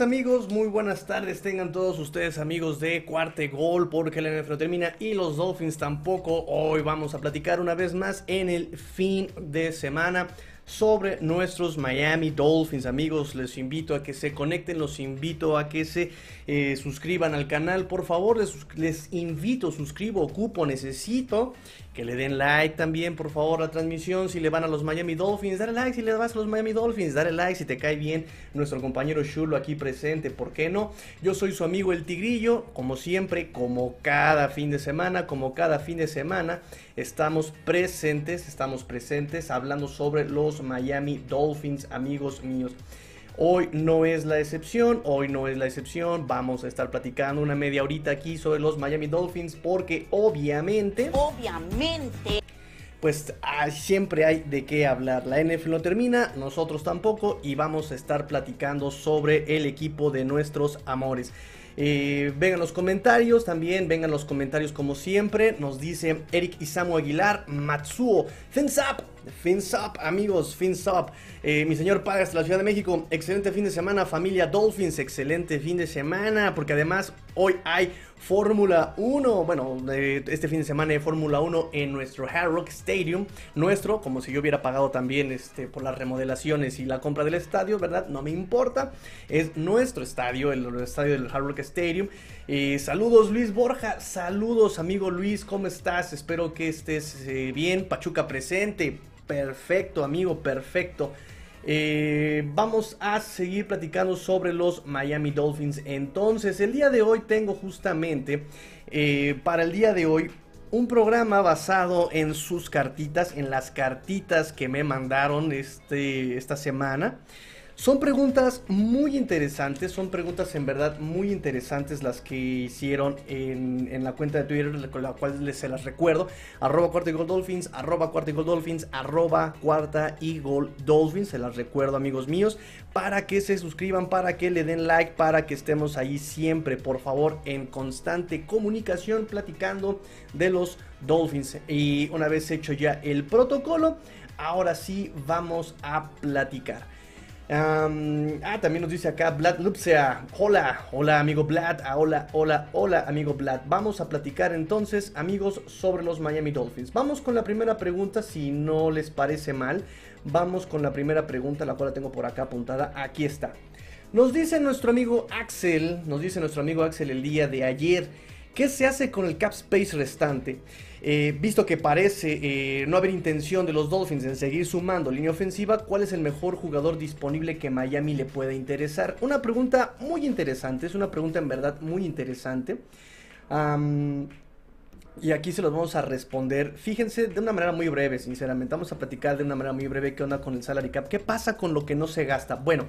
amigos, muy buenas tardes tengan todos ustedes amigos de Cuarte Gol porque el NFL termina y los Dolphins tampoco. Hoy vamos a platicar una vez más en el fin de semana sobre nuestros Miami Dolphins. Amigos, les invito a que se conecten, los invito a que se eh, suscriban al canal. Por favor, les, les invito, suscribo, ocupo, necesito que le den like también, por favor, a la transmisión. Si le van a los Miami Dolphins, dale like. Si le vas a los Miami Dolphins, dale like. Si te cae bien nuestro compañero Shulo aquí presente, ¿por qué no? Yo soy su amigo el Tigrillo, como siempre, como cada fin de semana, como cada fin de semana, estamos presentes, estamos presentes hablando sobre los Miami Dolphins, amigos míos. Hoy no es la excepción, hoy no es la excepción. Vamos a estar platicando una media horita aquí sobre los Miami Dolphins porque obviamente... Obviamente. Pues ah, siempre hay de qué hablar. La NFL no termina, nosotros tampoco y vamos a estar platicando sobre el equipo de nuestros amores. Eh, vengan los comentarios también, vengan los comentarios como siempre. Nos dice Eric Isamu Aguilar, Matsuo, Fins Up, Fins Up, amigos, Fins Up. Eh, mi señor Pagas de la Ciudad de México, excelente fin de semana, familia Dolphins, excelente fin de semana, porque además hoy hay Fórmula 1. Bueno, este fin de semana hay Fórmula 1 en nuestro Hard Rock Stadium. Nuestro, como si yo hubiera pagado también este, por las remodelaciones y la compra del estadio, ¿verdad? No me importa. Es nuestro estadio, el, estadio del Hard Rock Stadium. Eh, saludos Luis Borja, saludos amigo Luis, ¿cómo estás? Espero que estés eh, bien. Pachuca presente. Perfecto, amigo, perfecto. Eh, vamos a seguir platicando sobre los Miami Dolphins. Entonces, el día de hoy tengo justamente eh, para el día de hoy un programa basado en sus cartitas, en las cartitas que me mandaron este, esta semana. Son preguntas muy interesantes, son preguntas en verdad muy interesantes las que hicieron en, la cuenta de Twitter, con la cual les se las recuerdo. Arroba cuarta y gol dolphins, arroba cuarta y gol dolphins, arroba cuarta y gol dolphins. Se las recuerdo amigos míos, para que se suscriban, para que le den like, para que estemos ahí siempre, por favor, en constante comunicación, platicando de los dolphins. Y una vez hecho ya el protocolo, ahora sí vamos a platicar ah, también nos dice acá Vlad Lupsea. Hola, hola amigo Vlad. Ah, hola, hola, hola amigo Vlad. Vamos a platicar entonces, amigos, sobre los Miami Dolphins. Vamos con la primera pregunta, si no les parece mal. Vamos con la primera pregunta, la cual la tengo por acá apuntada. Aquí está. Nos dice nuestro amigo Axel, nos dice nuestro amigo Axel el día de ayer, ¿qué se hace con el cap space restante? Eh, visto que parece eh, no haber intención de los Dolphins en seguir sumando línea ofensiva, ¿cuál es el mejor jugador disponible que Miami le pueda interesar? Una pregunta muy interesante, es una pregunta en verdad muy interesante. y aquí se los vamos a responder. Fíjense de una manera muy breve, sinceramente. Vamos a platicar de una manera muy breve qué onda con el salary cap. ¿Qué pasa con lo que no se gasta? Bueno,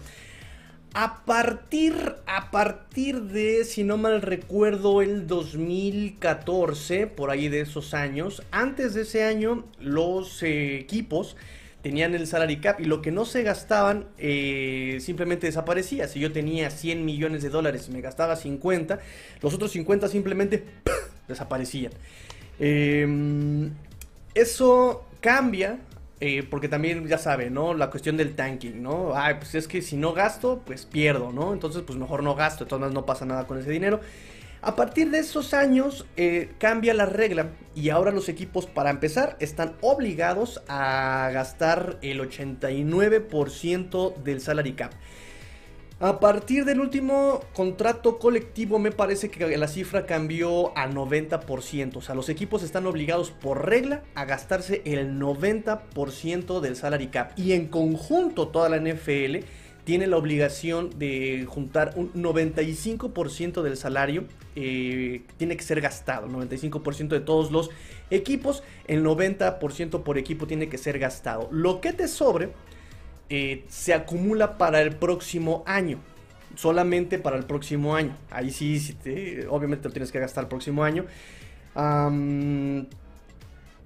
a partir, a partir de, si no mal recuerdo, el 2014, por ahí de esos años, antes de ese año los equipos tenían el salary cap y lo que no se gastaban eh, simplemente desaparecía. Si yo tenía 100 millones de dólares y me gastaba 50, los otros 50 simplemente desaparecían. Em, eso cambia eh, porque también, ya sabe, ¿no? La cuestión del tanking, ¿no? Ay, pues es que si no gasto, pues pierdo, ¿no? Entonces, pues mejor no gasto, de todas maneras no pasa nada con ese dinero. A partir de esos años eh, cambia la regla y ahora los equipos para empezar están obligados a gastar el 89% del salary cap. A partir del último contrato colectivo me parece que la cifra cambió a 90%. O sea, los equipos están obligados por regla a gastarse el 90% del salary cap. Y en conjunto toda la NFL tiene la obligación de juntar un 95% del salario. Eh, tiene que ser gastado. 95% de todos los equipos. El 90% por equipo tiene que ser gastado. Lo que te sobre eh, se acumula para el próximo año. Solamente para el próximo año. Ahí sí, obviamente lo tienes que gastar el próximo año.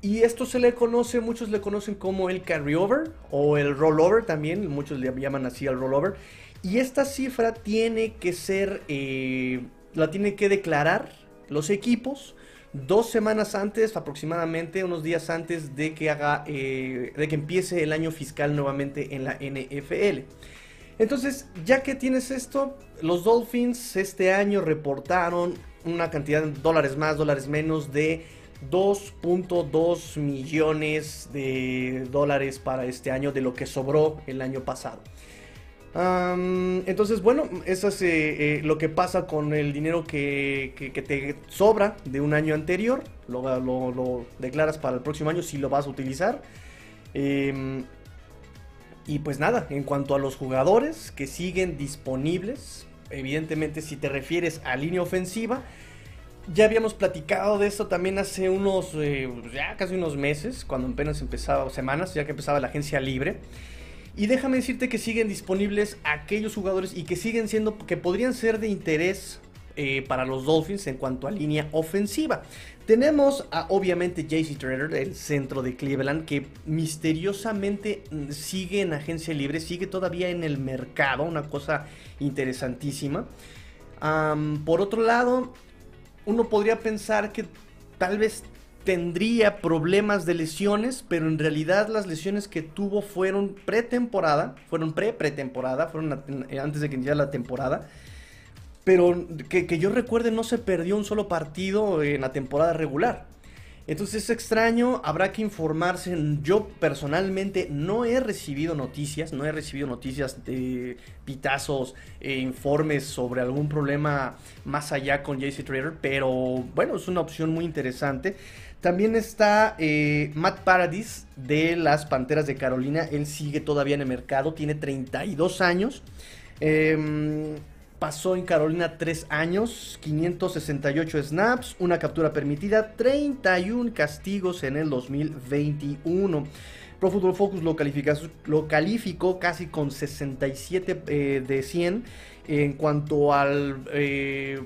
y esto se le conoce, muchos le conocen como el carryover o el rollover también, muchos le llaman así al rollover. Y esta cifra tiene que ser, eh, la tiene que declarar los equipos dos semanas antes, aproximadamente unos días antes de que haga, eh, de que empiece el año fiscal nuevamente en la NFL. Entonces, ya que tienes esto, los Dolphins este año reportaron una cantidad de dólares más, dólares menos de 2.2 millones de dólares para este año de lo que sobró el año pasado. Entonces, bueno, eso es eh, lo que pasa con el dinero que, te sobra de un año anterior. Lo, lo, declaras para el próximo año si lo vas a utilizar. Em, y pues nada, en cuanto a los jugadores que siguen disponibles, evidentemente si te refieres a línea ofensiva, ya habíamos platicado de eso también hace unos, eh, ya casi unos meses, cuando apenas empezaba, semanas, ya que empezaba la agencia libre. Y déjame decirte que siguen disponibles aquellos jugadores y que siguen siendo, que podrían ser de interés eh, para los Dolphins en cuanto a línea ofensiva. Tenemos a obviamente JC Trader, el centro de Cleveland, que misteriosamente mm, sigue en agencia libre, sigue todavía en el mercado, una cosa interesantísima. por otro lado, uno podría pensar que tal vez tendría problemas de lesiones, pero en realidad las lesiones que tuvo fueron pretemporada, fueron pre-pretemporada, fueron eh, antes de que iniciara la temporada. Pero que, que, yo recuerde no se perdió un solo partido en la temporada regular. Entonces es extraño, habrá que informarse. Yo personalmente no he recibido noticias, no he recibido noticias de pitazos, e informes sobre algún problema más allá con JC Trader, pero bueno, es una opción muy interesante. También está eh, Matt Paradis de las Panteras de Carolina, él sigue todavía en el mercado, tiene 32 años. Eh, pasó en Carolina 3 años, 568 snaps, una captura permitida, 31 castigos en el 2021. Pro Football Focus lo, lo calificó casi con 67 eh, de 100 en cuanto al eh,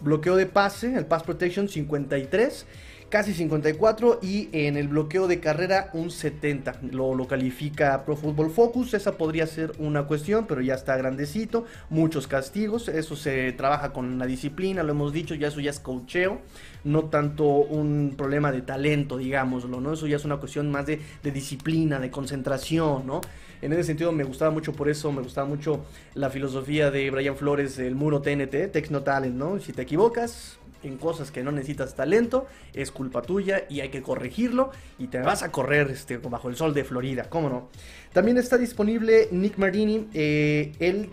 bloqueo de pase, el pass protection 53 casi 54 y en el bloqueo de carrera un 70. Lo, lo califica Pro Football Focus. Esa podría ser una cuestión, pero ya está grandecito. Muchos castigos. Eso se trabaja con la disciplina, lo hemos dicho. Ya eso ya es cocheo. No tanto un problema de talento, digámoslo, ¿no? Eso ya es una cuestión más de, de disciplina, de concentración, ¿no? En ese sentido me gustaba mucho por eso, me gustaba mucho la filosofía de Brian Flores, el muro TNT, Text No Talent, ¿no? Si te equivocas, en cosas que no necesitas talento, es culpa tuya y hay que corregirlo y te vas a correr este, bajo el sol de Florida, ¿cómo no? También está disponible Nick Mardini, eh, él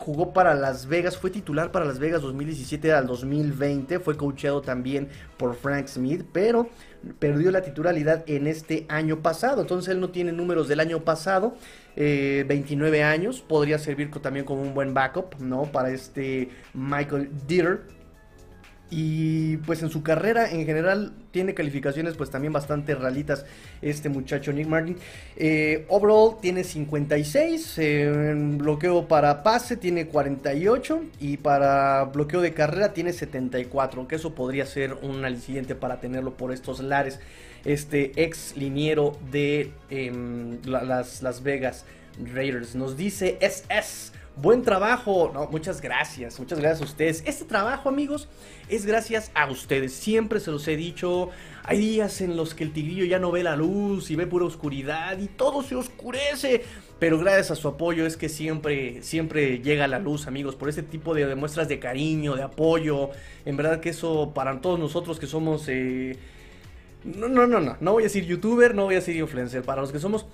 jugó para Las Vegas, fue titular para Las Vegas 2017 al 2020, fue coacheado también por Frank Smith, pero perdió la titularidad en este año pasado, entonces él no tiene números del año pasado, 29 eh, años, podría servir también como un buen backup, ¿no? Para este Michael Dieter y pues en su carrera en general tiene calificaciones pues también bastante realitas este muchacho Nick Martin. Eh, overall tiene 56, en bloqueo para pase tiene 48 y para bloqueo de carrera tiene 74, que eso podría ser un aliciente para tenerlo por estos lares. Este ex liniero de em, las Las Vegas Raiders nos dice SS. Buen trabajo. Muchas gracias. Muchas gracias a ustedes. Este trabajo, amigos, es gracias a ustedes. Siempre se los he dicho. Hay días en los que el tigrillo ya no ve la luz y ve pura oscuridad y todo se oscurece. Pero gracias a su apoyo es que siempre, siempre llega la luz, amigos. Por este tipo de, muestras de cariño, de apoyo. En verdad que eso para todos nosotros que somos... Eh, no, no, no, no. No voy a decir youtuber, no voy a decir influencer. Para los que somos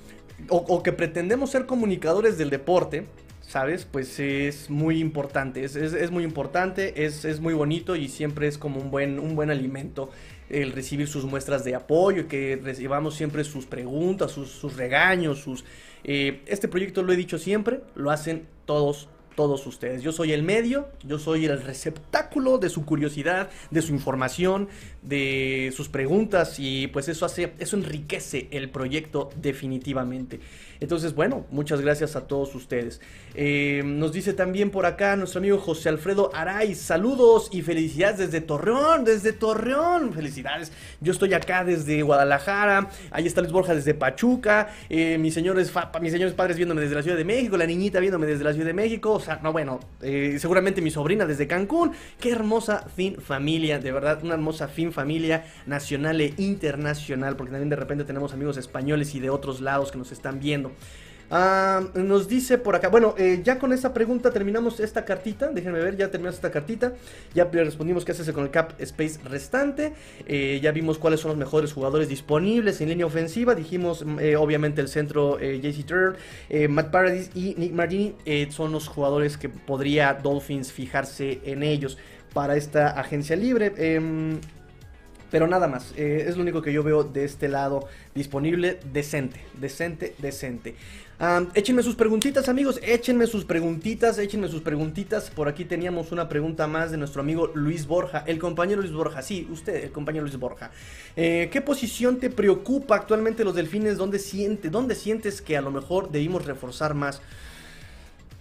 o que pretendemos ser comunicadores del deporte ¿sabes? Pues es muy importante, es, muy importante, es, muy bonito y siempre es como un buen, un buen alimento el recibir sus muestras de apoyo, y que recibamos siempre sus preguntas, sus, regaños, sus... Eh, este proyecto lo he dicho siempre, lo hacen todos todos ustedes. Yo soy el medio, yo soy el receptáculo de su curiosidad, de su información, de sus preguntas y pues eso hace, eso enriquece el proyecto definitivamente. Entonces, bueno, muchas gracias a todos ustedes. Eh, nos dice también por acá nuestro amigo José Alfredo Aray, saludos y felicidades desde Torreón, desde Torreón, felicidades. Yo estoy acá desde Guadalajara, ahí está Luis Borja desde Pachuca, eh, mis, señores mis señores padres viéndome desde la Ciudad de México, la niñita viéndome desde la Ciudad de México, o sea, no, bueno, eh, seguramente mi sobrina desde Cancún, qué hermosa fin familia, de verdad, una hermosa fin familia nacional e internacional, porque también de repente tenemos amigos españoles y de otros lados que nos están viendo. Ah, nos dice por acá, bueno, eh, ya con esta pregunta terminamos esta cartita, déjenme ver, ya terminamos esta cartita, ya respondimos qué hace con el cap space restante, eh, ya vimos cuáles son los mejores jugadores disponibles en línea ofensiva, dijimos mm, eh, obviamente el centro JC Turner, Matt Paradis y Nick Martini son los jugadores que podría Dolphins fijarse en ellos para esta agencia libre. Pero nada más, es lo único que yo veo de este lado disponible, decente, decente, decente échenme sus preguntitas, amigos. Échenme sus preguntitas, échenme sus preguntitas. Por aquí teníamos una pregunta más de nuestro amigo Luis Borja, el compañero Luis Borja. Sí, usted, el compañero Luis Borja. Eh, ¿Qué posición te preocupa actualmente los delfines? ¿Dónde, siente, ¿Dónde sientes que a lo mejor debimos reforzar más?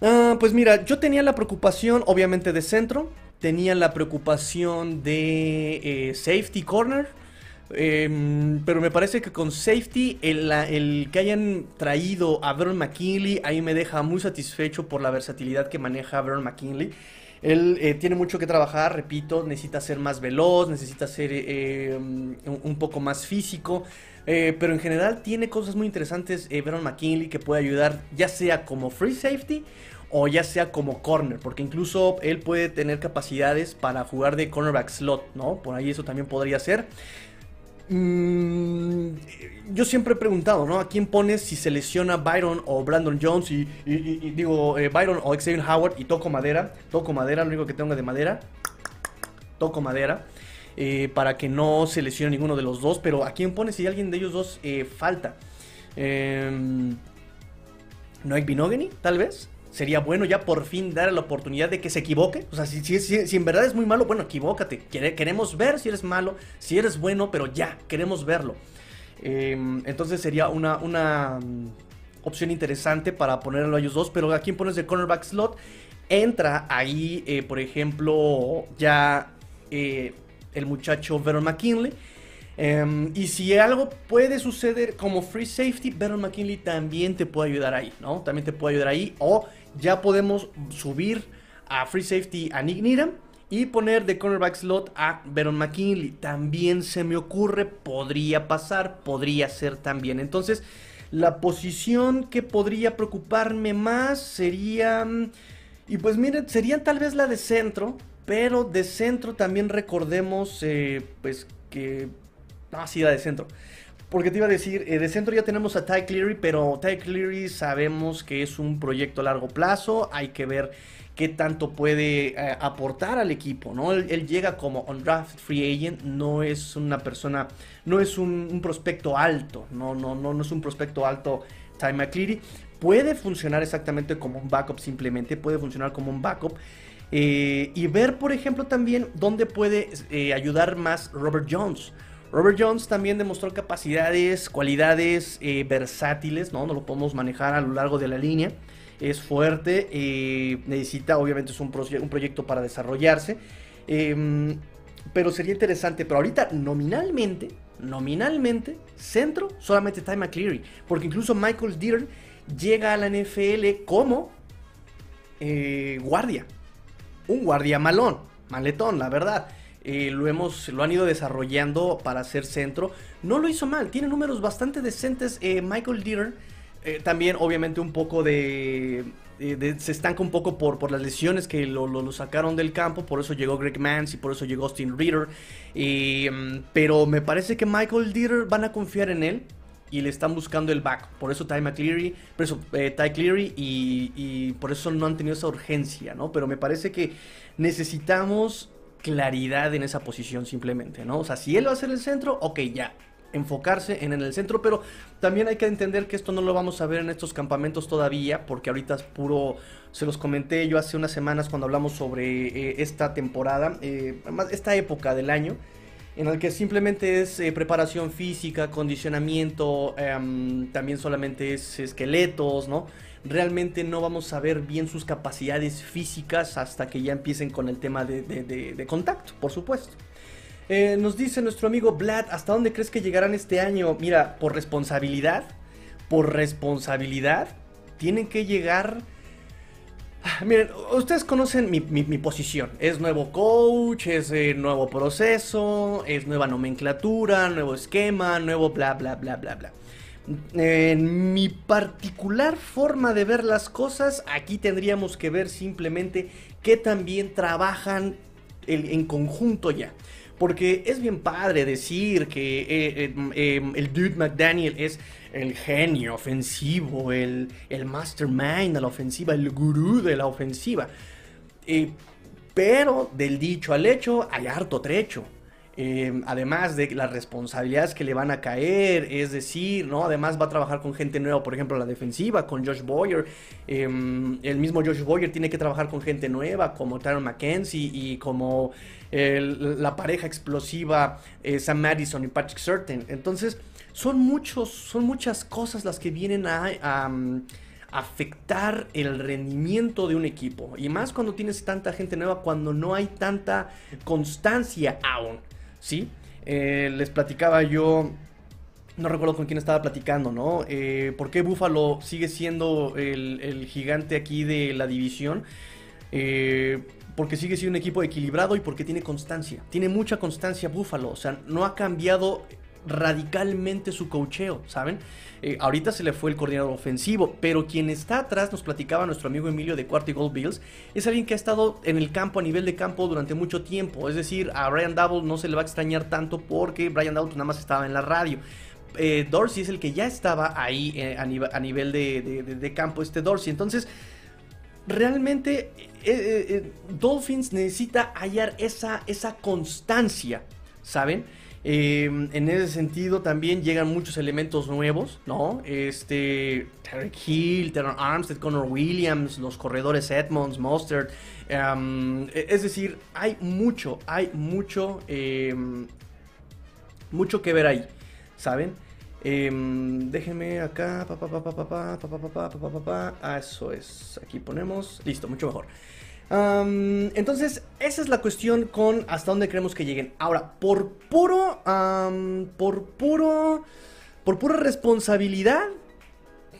Ah, pues mira, yo tenía la preocupación, obviamente, de centro. Tenía la preocupación de eh, safety corner. Em, pero me parece que con safety, el, que hayan traído a Vernon McKinley, ahí me deja muy satisfecho por la versatilidad que maneja Vernon McKinley. Él eh, tiene mucho que trabajar, repito, necesita ser más veloz, necesita ser eh, un poco más físico. Pero en general tiene cosas muy interesantes Vernon McKinley que puede ayudar ya sea como free safety o ya sea como corner, porque incluso él puede tener capacidades para jugar de cornerback slot, ¿no? Por ahí eso también podría ser. Mm, yo siempre he preguntado, ¿no? ¿A quién pones si se lesiona Byron o Brandon Jones? Y, digo, eh, Byron o Xavier Howard y toco madera. Toco madera, lo único que tengo de madera. Toco madera. Eh, para que no se lesione ninguno de los dos. Pero ¿a quién pones si alguien de ellos dos eh, falta? ¿No hay Binogany, tal vez? Sería bueno ya por fin dar la oportunidad de que se equivoque. O sea, si, si, si, en verdad es muy malo, bueno, equivócate. Queremos ver si eres malo, si eres bueno, pero ya, queremos verlo. Em, entonces sería una, una mm, opción interesante para ponerlo a ellos dos. Pero ¿a quién pones de cornerback slot? Entra ahí, eh, por ejemplo, ya eh, el muchacho Veron McKinley. Em, y si algo puede suceder como free safety, Veron McKinley también te puede ayudar ahí, ¿no? También te puede ayudar ahí. O ya podemos subir a free safety a Nick y poner de cornerback slot a Veron McKinley. También se me ocurre, podría pasar, podría ser también. Entonces, la posición que podría preocuparme más sería... Mm, y pues miren, sería tal vez la de centro, pero de centro también recordemos eh, pues que... Ah, sí, la de centro. Porque te iba a decir, eh, de centro ya tenemos a Ty Cleary, pero Ty Cleary sabemos que es un proyecto a largo plazo, hay que ver qué tanto puede eh, aportar al equipo, ¿no? Él, llega como undrafted free agent, no es una persona, no es un, prospecto alto, no, no, no, no es un prospecto alto Ty McCleary. Puede funcionar exactamente como un backup simplemente, puede funcionar como un backup. Eh, y ver, por ejemplo, también dónde puede ayudar más Robert Jones. Robert Jones también demostró capacidades, cualidades eh, versátiles, ¿no? No lo podemos manejar a lo largo de la línea. Es fuerte, eh, necesita, obviamente es un, proyecto para desarrollarse. Em, pero sería interesante, pero ahorita nominalmente, nominalmente, centro solamente está McCleary. Porque incluso Michael Dieter llega a la NFL como eh, guardia. Un guardia malón, maletón, la verdad. Eh, lo, hemos, lo han ido desarrollando para ser centro. No lo hizo mal, tiene números bastante decentes. Eh, Michael Dieter eh, también obviamente un poco de, Se estanca un poco por, por las lesiones que lo, sacaron del campo. Por eso llegó Greg Mans y por eso llegó Austin Reader. Pero me parece que Michael Dieter van a confiar en él y le están buscando el back. Por eso Ty McCleary, por eso Ty Cleary y, y, por eso no han tenido esa urgencia, ¿no? Pero me parece que necesitamos claridad en esa posición simplemente, ¿no? O sea, si él va a ser el centro, ok, ya, enfocarse en, el centro, pero también hay que entender que esto no lo vamos a ver en estos campamentos todavía, porque ahorita es puro, se los comenté yo hace unas semanas cuando hablamos sobre eh, esta temporada, eh, esta época del año, en el que simplemente es eh, preparación física, condicionamiento, em, también solamente es esqueletos, ¿no? Realmente no vamos a ver bien sus capacidades físicas hasta que ya empiecen con el tema de, contacto, por supuesto. Eh, nos dice nuestro amigo Vlad, ¿hasta dónde crees que llegarán este año? Mira, por responsabilidad, por responsabilidad, tienen que llegar... Ah, miren, ustedes conocen mi, posición. Es nuevo coach, es eh, nuevo proceso, es nueva nomenclatura, nuevo esquema, nuevo bla, bla, bla, bla, bla. En mi particular forma de ver las cosas, aquí tendríamos que ver simplemente que también trabajan en conjunto ya. Porque es bien padre decir que eh, eh, em, el dude McDaniel es el genio ofensivo, el, el mastermind de la ofensiva, el gurú de la ofensiva. Eh, pero del dicho al hecho hay harto trecho. Em, además de las responsabilidades que le van a caer, es decir, ¿no? Además va a trabajar con gente nueva, por ejemplo, la defensiva, con Josh Boyer. Em, el mismo Josh Boyer tiene que trabajar con gente nueva, como Tyron McKenzie y como la pareja explosiva eh, Sam Madison y Patrick Certain. Entonces, son muchos, son muchas cosas las que vienen a, mm, afectar el rendimiento de un equipo. Y más cuando tienes tanta gente nueva, cuando no hay tanta constancia aún. ¿Sí? Eh, les platicaba yo no recuerdo con quién estaba platicando, ¿no? Eh, ¿Por qué Buffalo sigue siendo el, gigante aquí de la división? Eh, porque sigue siendo un equipo equilibrado y porque tiene constancia. Tiene mucha constancia Buffalo. O sea, no ha cambiado radicalmente su cocheo, ¿saben? Eh, ahorita se le fue el coordinador ofensivo, pero quien está atrás, nos platicaba nuestro amigo Emilio de Cuarto y Gold Bills, es alguien que ha estado en el campo, a nivel de campo, durante mucho tiempo. Es decir, a Brian Double no se le va a extrañar tanto porque Brian Double nada más estaba en la radio. Eh, Dorsey es el que ya estaba ahí eh, a, nivel, de, campo, este Dorsey. Entonces, realmente Dolphins necesita hallar esa, esa constancia, ¿saben? Em, en ese sentido también llegan muchos elementos nuevos, ¿no? Este, Tarek Hill, Terran Armstead, Connor Williams, los corredores Edmonds, Mustard. Em, e, es decir, hay mucho, hay mucho, em, mucho que ver ahí, ¿saben? déjenme acá, pa, pa, pa, ah, eso es, aquí ponemos, listo, mucho mejor entonces, esa es la cuestión con hasta dónde creemos que lleguen. Ahora, por puro, por puro, por pura responsabilidad,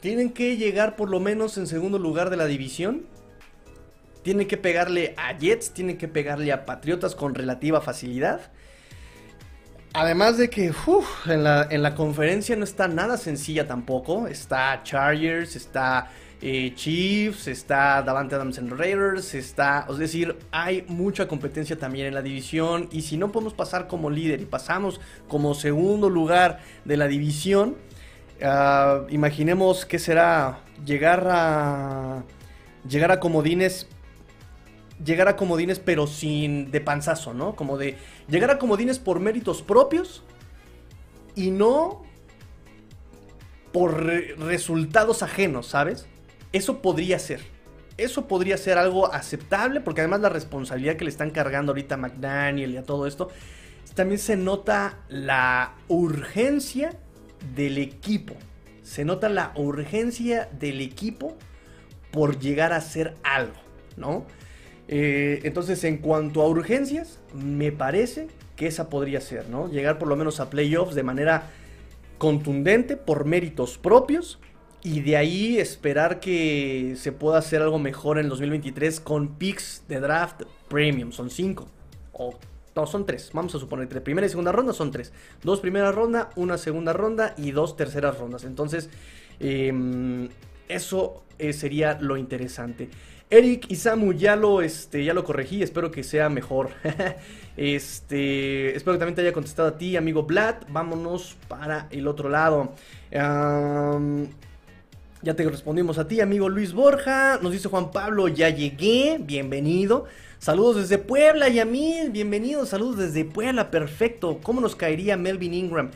tienen que llegar por lo menos en segundo lugar de la división. Tienen que pegarle a Jets, tienen que pegarle a Patriotas con relativa facilidad. Además de que en, la, en la conferencia no está nada sencilla tampoco. Está Chargers, está eh, Chiefs, está Davante Adams en Raiders, está, es decir, hay mucha competencia también en la división y si no podemos pasar como líder y pasamos como segundo lugar de la división, ah, imaginemos que será llegar a llegar a comodines llegar a comodines pero sin de panzazo, ¿no? Como de llegar a comodines por méritos propios y no por resultados ajenos, ¿sabes? Eso podría ser. Eso podría ser algo aceptable, porque además la responsabilidad que le están cargando ahorita a McDaniel y a todo esto, también se nota la urgencia del equipo. Se nota la urgencia del equipo por llegar a hacer algo, ¿no? Eh, entonces, en cuanto a urgencias, me parece que esa podría ser, ¿no? Llegar por lo menos a playoffs de manera contundente por méritos propios y de ahí esperar que se pueda hacer algo mejor en 2023 con picks de draft premium. Son cinco. O no, son tres. Vamos a suponer tres. Primera y segunda ronda son tres. Dos primeras ronda, una segunda ronda y dos terceras rondas. Entonces, em, eso eh, sería lo interesante. Eric y Samu ya lo, este, ya lo corregí, espero que sea mejor. este, espero que también te haya contestado a ti, amigo Vlad. Vámonos para el otro lado. Ya te respondimos a ti, amigo Luis Borja. Nos dice Juan Pablo, ya llegué, bienvenido. Saludos desde Puebla, Yamil, bienvenido. Saludos desde Puebla, perfecto. ¿Cómo nos caería Melvin Ingram?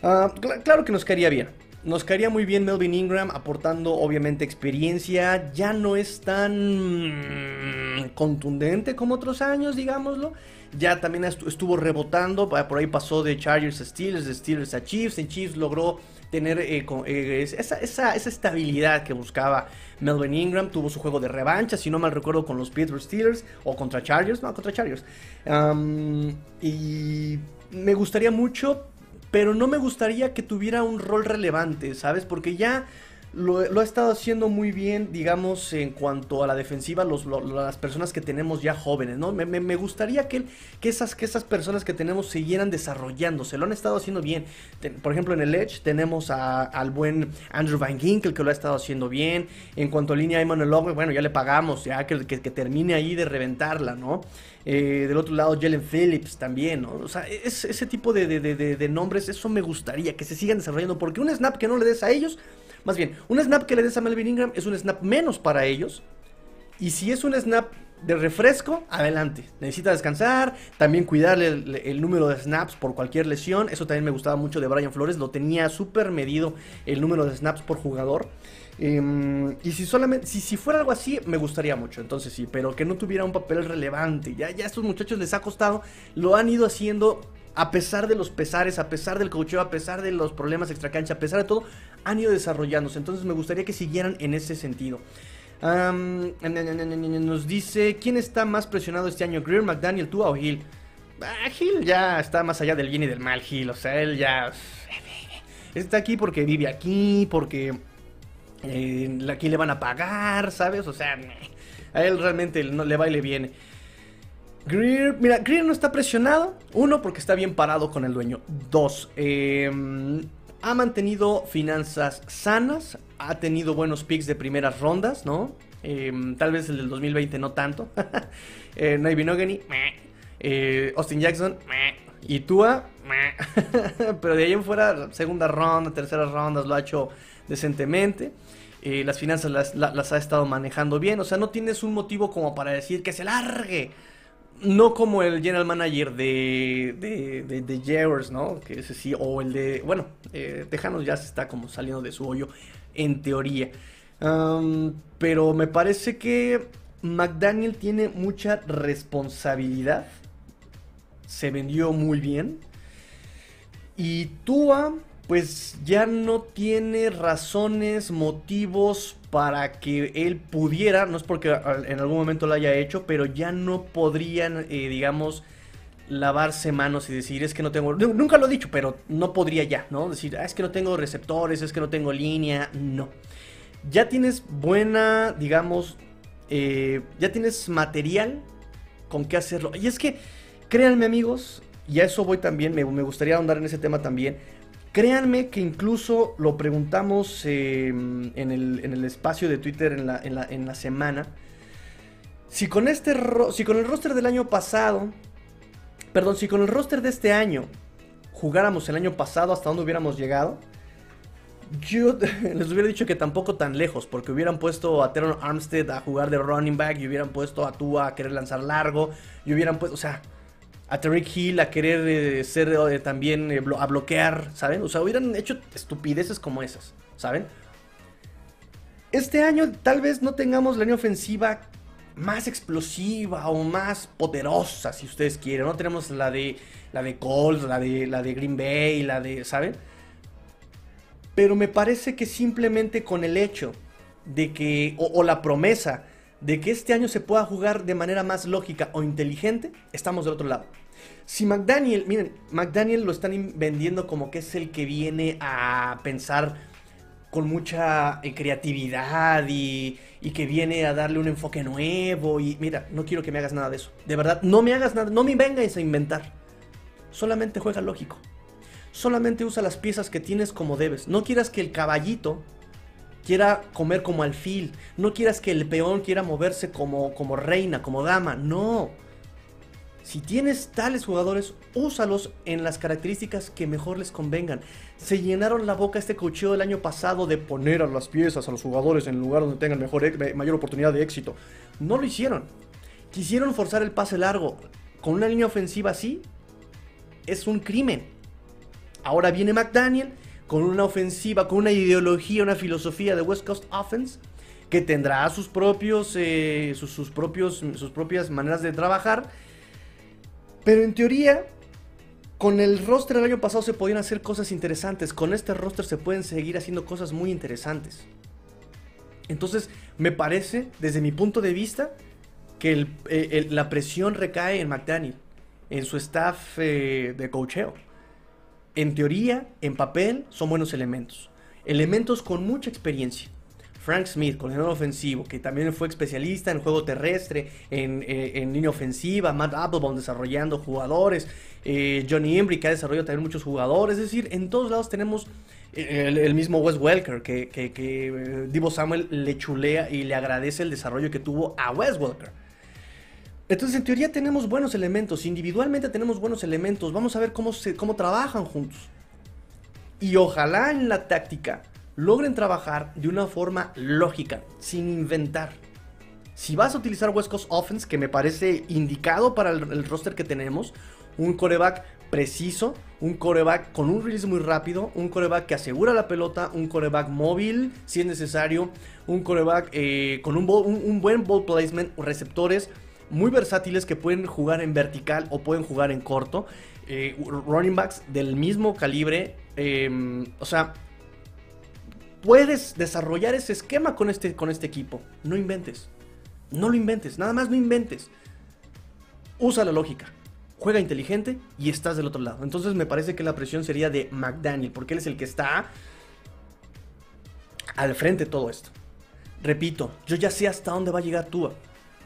Ah, claro que nos caería bien. Nos caería muy bien Melvin Ingram, aportando obviamente experiencia. Ya no es tan contundente como otros años, digámoslo. Ya también estuvo rebotando, por ahí pasó de Chargers a Steelers, de Steelers a Chiefs. En Chiefs logró tener eh, eh, esa, esa, estabilidad que buscaba Melvin Ingram. Tuvo su juego de revancha, si no mal recuerdo, con los Pittsburgh Steelers o contra Chargers. No, contra Chargers. y me gustaría mucho, pero no me gustaría que tuviera un rol relevante, ¿sabes? Porque ya lo, ha estado haciendo muy bien, digamos, en cuanto a la defensiva, las personas que tenemos ya jóvenes, ¿no? Me, gustaría que, que, esas, que esas personas que tenemos siguieran desarrollándose, lo han estado haciendo bien. por ejemplo, en el Edge tenemos al buen Andrew Van Ginkel que lo ha estado haciendo bien. En cuanto a línea Emmanuel Logwe, bueno, ya le pagamos, ya que, que, termine ahí de reventarla, ¿no? Eh, del otro lado, Jalen Phillips también, ¿no? O sea, ese tipo de, de nombres, eso me gustaría, que se sigan desarrollando, porque un snap que no le des a ellos más bien, un snap que le des a Melvin Ingram es un snap menos para ellos. Y si es un snap de refresco, adelante. Necesita descansar, también cuidarle el, número de snaps por cualquier lesión. Eso también me gustaba mucho de Brian Flores, lo tenía súper medido el número de snaps por jugador. Em, y si solamente, si, fuera algo así, me gustaría mucho. Entonces sí, pero que no tuviera un papel relevante. Ya, ya a estos muchachos les ha costado, lo han ido haciendo a pesar de los pesares, a pesar del cocheo, a pesar de los problemas extracancha, a pesar de todo, han ido desarrollándose. Entonces me gustaría que siguieran en ese sentido. nos dice, ¿quién está más presionado este año? ¿Greer, McDaniel, tú o Hill? Ah, Hill ya está más allá del bien y del mal, Hill. O sea, él ya... Está aquí porque vive aquí, porque eh, aquí le van a pagar, ¿sabes? O sea, a él realmente no le va y le viene. Greer, mira, Greer no está presionado. Uno, porque está bien parado con el dueño. Dos, em, ha mantenido finanzas sanas. Ha tenido buenos picks de primeras rondas, ¿no? Em, tal vez el del 2020 no tanto. eh, Noy eh, Austin Jackson. Y Tua. Pero de ahí en fuera, segunda ronda, tercera ronda, lo ha hecho decentemente. Eh, las finanzas las, ha estado manejando bien. O sea, no tienes un motivo como para decir que se largue no como el general manager de, de, de, ¿no? Que ese sí, o el de, bueno, eh, Tejanos ya se está como saliendo de su hoyo, en teoría. pero me parece que McDaniel tiene mucha responsabilidad. Se vendió muy bien. Y Tua, pues ya no tiene razones, motivos para que él pudiera, no es porque en algún momento lo haya hecho, pero ya no podrían, eh, digamos, lavarse manos y decir, es que no tengo, nunca lo he dicho, pero no podría ya, ¿no? Decir, ah, es que no tengo receptores, es que no tengo línea, no. Ya tienes buena, digamos, eh, ya tienes material con qué hacerlo. Y es que, créanme amigos, y a eso voy también, me, me gustaría ahondar en ese tema también, Créanme que incluso lo preguntamos em, en, el, espacio de Twitter en la, semana. Si con, este si con el roster del año pasado, perdón, si con el roster de este año jugáramos el año pasado hasta donde hubiéramos llegado, yo les hubiera dicho que tampoco tan lejos, porque hubieran puesto a Teron Armstead a jugar de running back y hubieran puesto a Tua a querer lanzar largo y hubieran puesto, o sea, a Tariq Hill a querer eh, ser eh, también eh, a bloquear, ¿saben? O sea, hubieran hecho estupideces como esas, ¿saben? Este año tal vez no tengamos la línea ofensiva más explosiva o más poderosa, si ustedes quieren. No tenemos la de la de Colts, la de la de Green Bay, la de, ¿saben? Pero me parece que simplemente con el hecho de que o la promesa de que este año se pueda jugar de manera más lógica o inteligente, estamos del otro lado. Si McDaniel, miren, McDaniel lo están vendiendo como que es el que viene a pensar con mucha eh, creatividad y, y, que viene a darle un enfoque nuevo. Y mira, no quiero que me hagas nada de eso. De verdad, no me hagas nada, no me vengas a inventar. Solamente juega lógico. Solamente usa las piezas que tienes como debes. No quieras que el caballito quiera comer como alfil, no quieras que el peón quiera moverse como, como reina, como dama, no. Si tienes tales jugadores, úsalos en las características que mejor les convengan. Se llenaron la boca este cocheo del año pasado de poner a las piezas a los jugadores en el lugar donde tengan mejor, mayor oportunidad de éxito. No lo hicieron. Quisieron forzar el pase largo. Con una línea ofensiva así, es un crimen. Ahora viene McDaniel con una ofensiva, con una ideología, una filosofía de West Coast Offense que tendrá sus propios, eh, sus, propios, sus propias maneras de trabajar. Pero en teoría, con el roster del año pasado se podían hacer cosas interesantes. Con este roster se pueden seguir haciendo cosas muy interesantes. Entonces, me parece, desde mi punto de vista, que eh, la presión recae en McDaniel, en su staff eh, de cocheo en teoría, en papel, son buenos elementos. elementos con mucha experiencia. Frank Smith, coordinador ofensivo, que también fue especialista en juego terrestre, en, eh, línea ofensiva, Matt Applebaum desarrollando jugadores, eh, Johnny Embry que ha desarrollado también muchos jugadores, es decir, en todos lados tenemos eh, el, mismo Wes Welker, que, que, Divo Samuel le chulea y le agradece el desarrollo que tuvo a Wes Welker. Entonces, en teoría tenemos buenos elementos, individualmente tenemos buenos elementos, vamos a ver cómo, se, cómo trabajan juntos. Y ojalá en la táctica logren trabajar de una forma lógica, sin inventar. Si vas a utilizar West Coast Offense, que me parece indicado para el, roster que tenemos, un coreback preciso, un coreback con un release muy rápido, un coreback que asegura la pelota, un coreback móvil si es necesario, un coreback eh, con un, un, buen ball placement, receptores muy versátiles que pueden jugar en vertical o pueden jugar en corto, eh, running backs del mismo calibre, em, o sea, puedes desarrollar ese esquema con este, con este equipo. No inventes. No lo inventes. Nada más no inventes. Usa la lógica. Juega inteligente y estás del otro lado. Entonces me parece que la presión sería de McDaniel. Porque él es el que está al frente de todo esto. Repito, yo ya sé hasta dónde va a llegar Tua.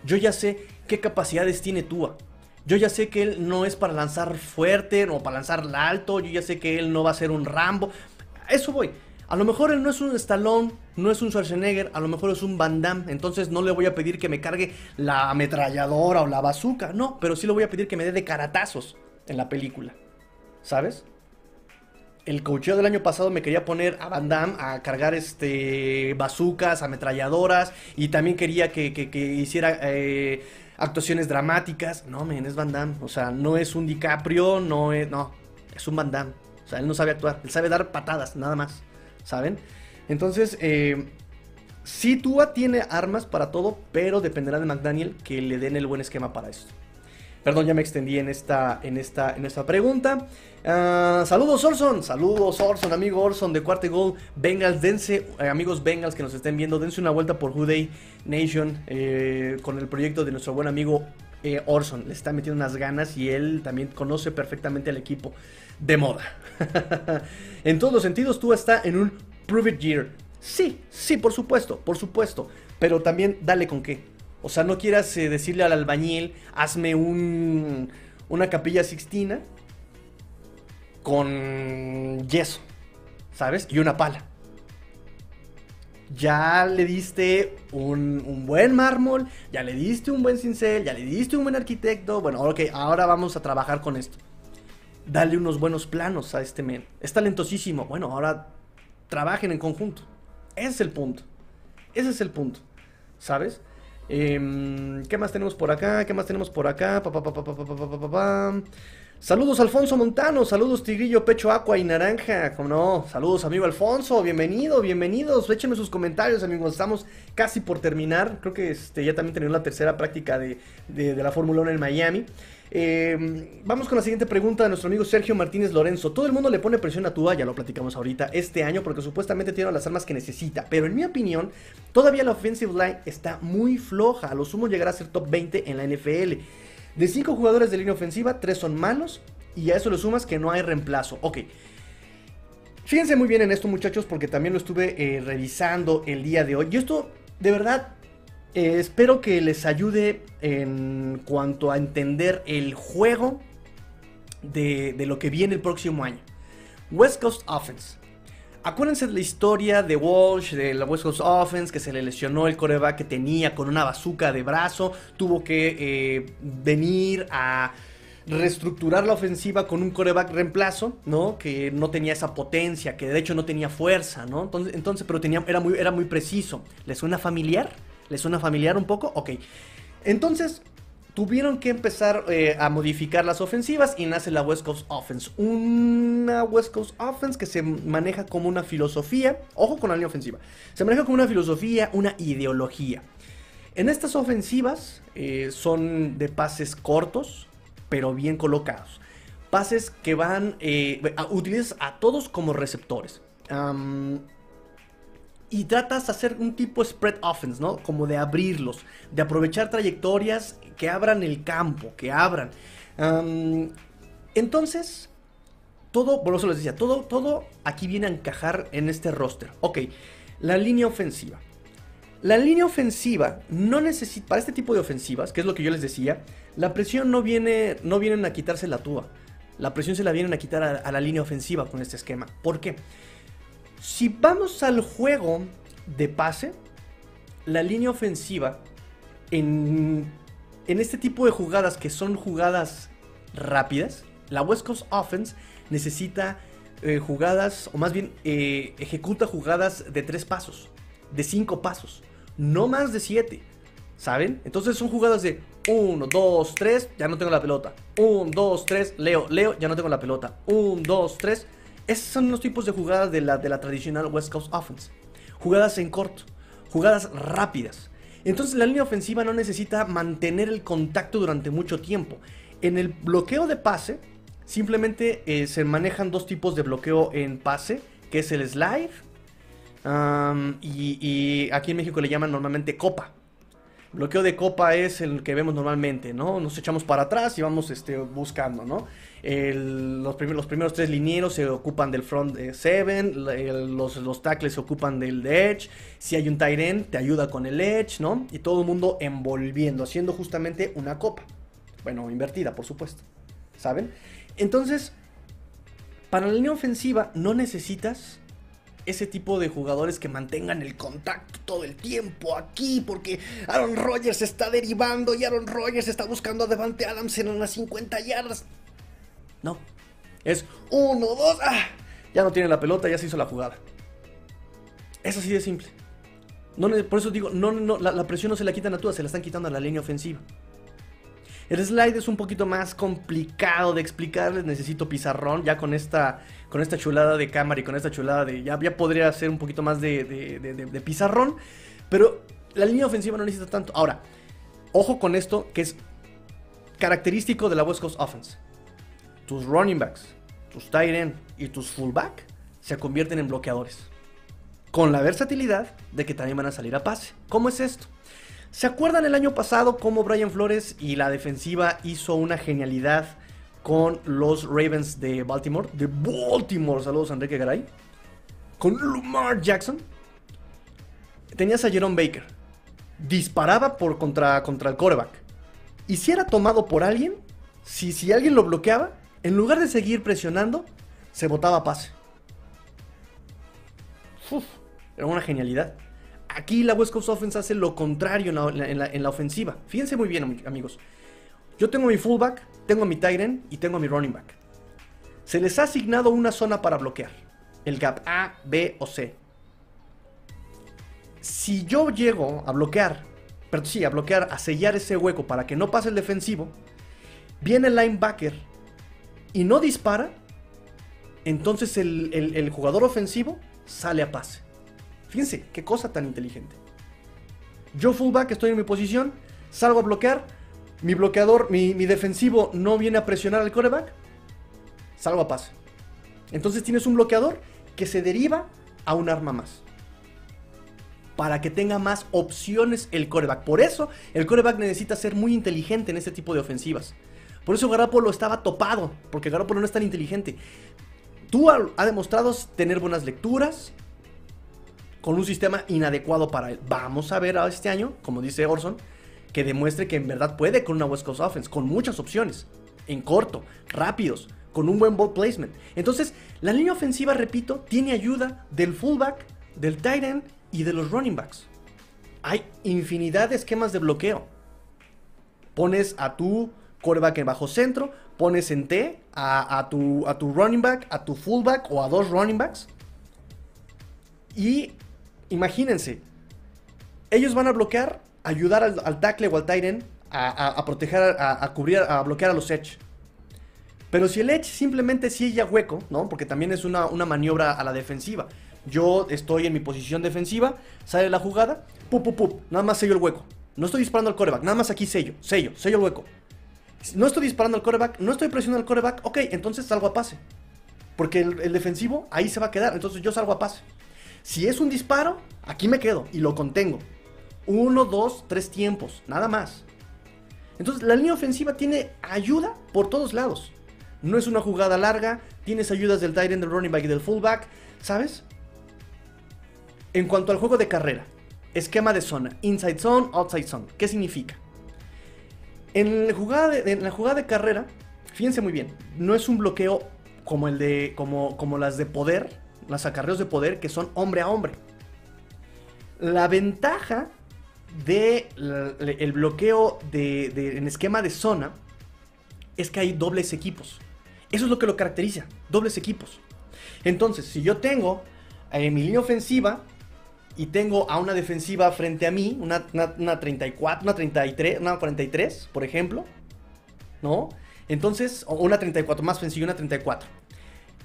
Yo ya sé qué capacidades tiene Tua. Yo ya sé que él no es para lanzar fuerte o para lanzar alto. Yo ya sé que él no va a ser un Rambo. Eso voy. A lo mejor él no es un Stallone, no es un Schwarzenegger, a lo mejor es un Van Damme. Entonces no le voy a pedir que me cargue la ametralladora o la bazooka. No, pero sí le voy a pedir que me dé de caratazos en la película. ¿Sabes? El cocheo del año pasado me quería poner a Van Damme a cargar este bazookas, ametralladoras. Y también quería que, hiciera eh, actuaciones dramáticas. No, men, es Van Damme. O sea, no es un DiCaprio, no es. No, es un Van Damme. O sea, él no sabe actuar. Él sabe dar patadas, nada más. ¿saben? Entonces, eh, sí, Tua tiene armas para todo, pero dependerá de McDaniel que le den el buen esquema para esto. Perdón, ya me extendí en esta, en esta, en esta pregunta. Ah, saludos Orson, saludos Orson, amigo Orson de Cuarto Gol. Bengals, dense, eh, amigos Bengals que nos estén viendo, dense una vuelta por Houday Nation eh, con el proyecto de nuestro buen amigo Orson. Le está metiendo unas ganas y él también conoce perfectamente al equipo de moda. en todos los sentidos, tú estás en un Prove It Year. Sí, sí, por supuesto, por supuesto. Pero también dale con qué. O sea, no quieras eh, decirle al albañil, hazme un, una capilla sixtina con yeso, ¿sabes? Y una pala. Ya le diste un, buen mármol, ya le diste un buen cincel, ya le diste un buen arquitecto. Bueno, ok, ahora vamos a trabajar con esto dale unos buenos planos a este men. Es talentosísimo. Bueno, ahora trabajen en conjunto. Ese es el punto. Ese es el punto. ¿Sabes? Em, ¿Qué más tenemos por acá? ¿Qué más tenemos por acá? Saludos Alfonso Montano, saludos Tigrillo, Pecho Aqua y Naranja, como no, saludos amigo Alfonso, bienvenido, bienvenidos, échenme sus comentarios amigos, estamos casi por terminar, creo que este, ya también tenemos la tercera práctica de, de la Fórmula 1 en Miami. Em, vamos con la siguiente pregunta de nuestro amigo Sergio Martínez Lorenzo. Todo el mundo le pone presión a Tua, ya lo platicamos ahorita, este año porque supuestamente tiene las armas que necesita. Pero en mi opinión, todavía la offensive line está muy floja. A lo sumo llegará a ser top 20 en la NFL. De 5 jugadores de línea ofensiva, 3 son malos. Y a eso le sumas que no hay reemplazo. Ok. Fíjense muy bien en esto muchachos porque también lo estuve eh, revisando el día de hoy. Y esto de verdad eh, espero que les ayude en cuanto a entender el juego de, lo que viene el próximo año. West Coast Offense. Acuérdense de la historia de Walsh, de la West Coast Offense, que se le lesionó el coreback que tenía con una bazuca de brazo. Tuvo que eh, venir a reestructurar la ofensiva con un coreback reemplazo, ¿no? Que no tenía esa potencia, que de hecho no tenía fuerza, ¿no? Entonces, entonces pero tenía, era, muy, era muy preciso. ¿Les suena familiar? ¿Les suena familiar un poco? Ok. Entonces, tuvieron que empezar eh, a modificar las ofensivas y nace la West Coast Offense. Una West Coast Offense que se maneja como una filosofía. Ojo con la línea ofensiva. Se maneja como una filosofía, una ideología. En estas ofensivas eh, son de pases cortos, pero bien colocados. Pases que van, eh, utilizas a todos como receptores y tratas de hacer un tipo spread offense, ¿no? Como de abrirlos, de aprovechar trayectorias que abran el campo, que abran. entonces, todo, por eso les decía, todo, todo aquí viene a encajar en este roster. Ok, la línea ofensiva. La línea ofensiva no necesita, para este tipo de ofensivas, que es lo que yo les decía, la presión no viene, no vienen a quitarse la tuba. La presión se la vienen a quitar a, la línea ofensiva con este esquema. ¿Por qué? Si vamos al juego de pase, la línea ofensiva en, en este tipo de jugadas que son jugadas rápidas, la West Coast Offense necesita eh, jugadas, o más bien eh, ejecuta jugadas de tres pasos, de cinco pasos, no más de siete. ¿Saben? Entonces son jugadas de 1, 2, 3, ya no tengo la pelota. 1, 2, 3, leo, leo, ya no tengo la pelota. 1, 2, 3. Esos son los tipos de jugadas de la, de la tradicional West Coast Offense. Jugadas en corto, jugadas rápidas. Entonces la línea ofensiva no necesita mantener el contacto durante mucho tiempo. En el bloqueo de pase, simplemente eh, se manejan dos tipos de bloqueo en pase, que es el slide y, y aquí en México le llaman normalmente copa. Bloqueo de copa es el que vemos normalmente, ¿no? Nos echamos para atrás y vamos este, buscando, ¿no? los, primeros tres linieros se ocupan del front 7, los, los, tackles se ocupan del edge, si hay un tight end te ayuda con el edge, ¿no? Y todo el mundo envolviendo, haciendo justamente una copa. Bueno, invertida, por supuesto, ¿saben? Entonces, para la línea ofensiva no necesitas ese tipo de jugadores que mantengan el contacto todo el tiempo aquí, porque Aaron Rodgers está derivando y Aaron Rodgers está buscando a Devante Adams en unas 50 yardas. No, es uno, dos, ah, ya no tiene la pelota, ya se hizo la jugada. Es así de simple. No, por eso digo, no, no, la, la presión no se la quitan a todas, se la están quitando a la línea ofensiva. El slide es un poquito más complicado de explicarles. Necesito pizarrón. Ya con esta, con esta chulada de cámara y con esta chulada de. Ya, ya podría hacer un poquito más de, de, pizarrón. Pero la línea ofensiva no necesita tanto. Ahora, ojo con esto que es característico de la West Coast Offense. Tus running backs, tus tight end y tus fullback se convierten en bloqueadores. Con la versatilidad de que también van a salir a pase. ¿Cómo es esto? ¿Se acuerdan el año pasado cómo Brian Flores y la defensiva hizo una genialidad con los Ravens de Baltimore? De Baltimore, saludos a Enrique Garay. Con Lamar Jackson. Tenías a Jerome Baker. Disparaba por contra, contra el quarterback. Y si era tomado por alguien, si, si alguien lo bloqueaba, en lugar de seguir presionando, se botaba pase. era una genialidad. Aquí la West Coast Offense hace lo contrario en la, ofensiva. Fíjense muy bien, amigos. Yo tengo mi fullback, tengo mi tight y tengo mi running back. Se les ha asignado una zona para bloquear. El gap A, B o C. Si yo llego a bloquear, pero sí, a bloquear, a sellar ese hueco para que no pase el defensivo, viene el linebacker y no dispara, entonces el jugador ofensivo sale a pase. Fíjense, qué cosa tan inteligente. Yo fullback estoy en mi posición, salgo a bloquear, mi bloqueador, mi, defensivo no viene a presionar al coreback, salgo a pase. Entonces tienes un bloqueador que se deriva a un arma más. Para que tenga más opciones el coreback. Por eso el coreback necesita ser muy inteligente en este tipo de ofensivas. Por eso Garapolo estaba topado, porque Garapolo no es tan inteligente. Tú ha demostrado tener buenas lecturas, con un sistema inadecuado para él. Vamos a ver a este año, como dice Orson, que demuestre que en verdad puede con una West Coast Offense, con muchas opciones, en corto, rápidos, con un buen ball placement. Entonces, la línea ofensiva, repito, tiene ayuda del fullback, del tight end y de los running backs. Hay infinidad de esquemas de bloqueo. Pones a tu quarterback en bajo centro, pones en T a, tu, a tu running back, a tu fullback o a dos running backs. Y imagínense, ellos van a bloquear, ayudar al, tackle o al tight a, proteger, a, cubrir, a bloquear a los edge. Pero si el edge simplemente silla hueco, ¿no? Porque también es una, maniobra a la defensiva. Yo estoy en mi posición defensiva, sale la jugada, pup, pup, pup, nada más sello el hueco. No estoy disparando al coreback, nada más aquí sello, sello, sello el hueco. No estoy disparando al coreback, no estoy presionando al coreback, ok, entonces salgo a pase. Porque el defensivo ahí se va a quedar, entonces yo salgo a pase. Si es un disparo, aquí me quedo y lo contengo. Uno, dos, tres tiempos, nada más. Entonces la línea ofensiva tiene ayuda por todos lados. no es una jugada larga, tienes ayudas del tight end, del running back y del fullback, ¿sabes? En cuanto al juego de carrera, esquema de zona, inside zone, outside zone, ¿qué significa? En la jugada de, carrera, fíjense muy bien, no es un bloqueo como el de como, como las de poder, las acarreos de poder que son hombre a hombre. La ventaja del de bloqueo de, en esquema de zona es que hay dobles equipos. Eso es lo que lo caracteriza, dobles equipos. Entonces, si yo tengo a mi línea ofensiva y tengo a una defensiva frente a mí, una, una, 34, una 33, una 43, por ejemplo, ¿no? Entonces, una 34, más sencillo, una 34.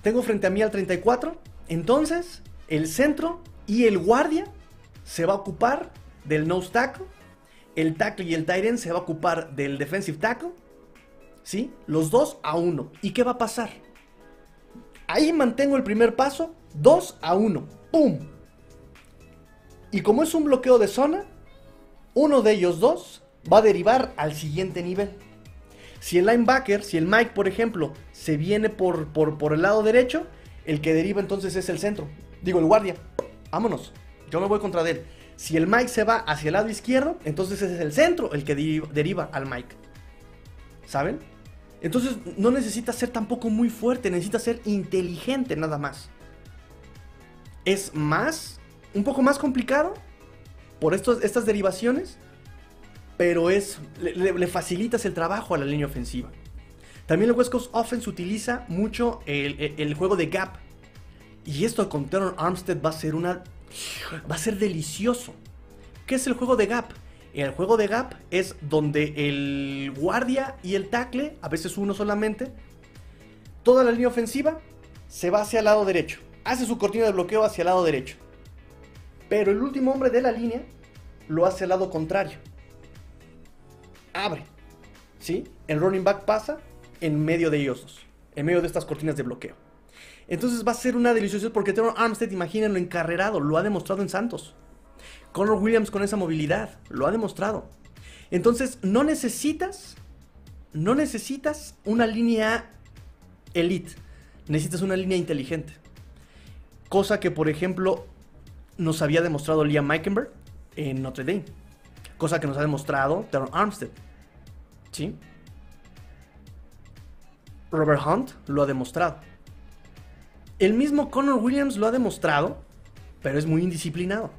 Tengo frente a mí al 34, entonces el centro y el guardia se va a ocupar del nose tackle, el tackle y el tight end se va a ocupar del defensive tackle, ¿sí? Los dos a uno. ¿Y qué va a pasar? Ahí mantengo el primer paso, 2 a 1. ¡Pum! Y como es un bloqueo de zona, uno de ellos dos va a derivar al siguiente nivel. Si el linebacker, si el Mike, por ejemplo, se viene por, por, por el lado derecho, el que deriva entonces es el centro. Digo, el guardia. Vámonos. Yo me voy contra él. Si el Mike se va hacia el lado izquierdo, entonces es el centro el que deriva al Mike. ¿Saben? Entonces no necesita ser tampoco muy fuerte, necesita ser inteligente nada más. Es más, un poco más complicado por estos, estas derivaciones, pero es, le, facilitas el trabajo a la línea ofensiva. También el West Coast Offense utiliza mucho el, juego de gap. Y esto con Teron Armstead va a ser una Va a ser delicioso. ¿Qué es el juego de gap? El juego de gap es donde el guardia y el tackle, a veces uno solamente, toda la línea ofensiva se va hacia el lado derecho. Hace su cortina de bloqueo hacia el lado derecho. Pero el último hombre de la línea lo hace al lado contrario. Abre. ¿Sí? El running back pasa en medio de ellos dos. En medio de estas cortinas de bloqueo. Entonces va a ser una deliciosa porque Teron Armstead, imagínenlo encarrerado, lo ha demostrado en Santos. Connor Williams con esa movilidad, lo ha demostrado. Entonces no necesitas, no necesitas una línea elite, necesitas una línea inteligente. Cosa que, por ejemplo, nos había demostrado Liam Meikenberg en Notre Dame. Cosa que nos ha demostrado Teron Armstead. ¿Sí? Robert Hunt lo ha demostrado. El mismo Connor Williams lo ha demostrado, pero es muy indisciplinado.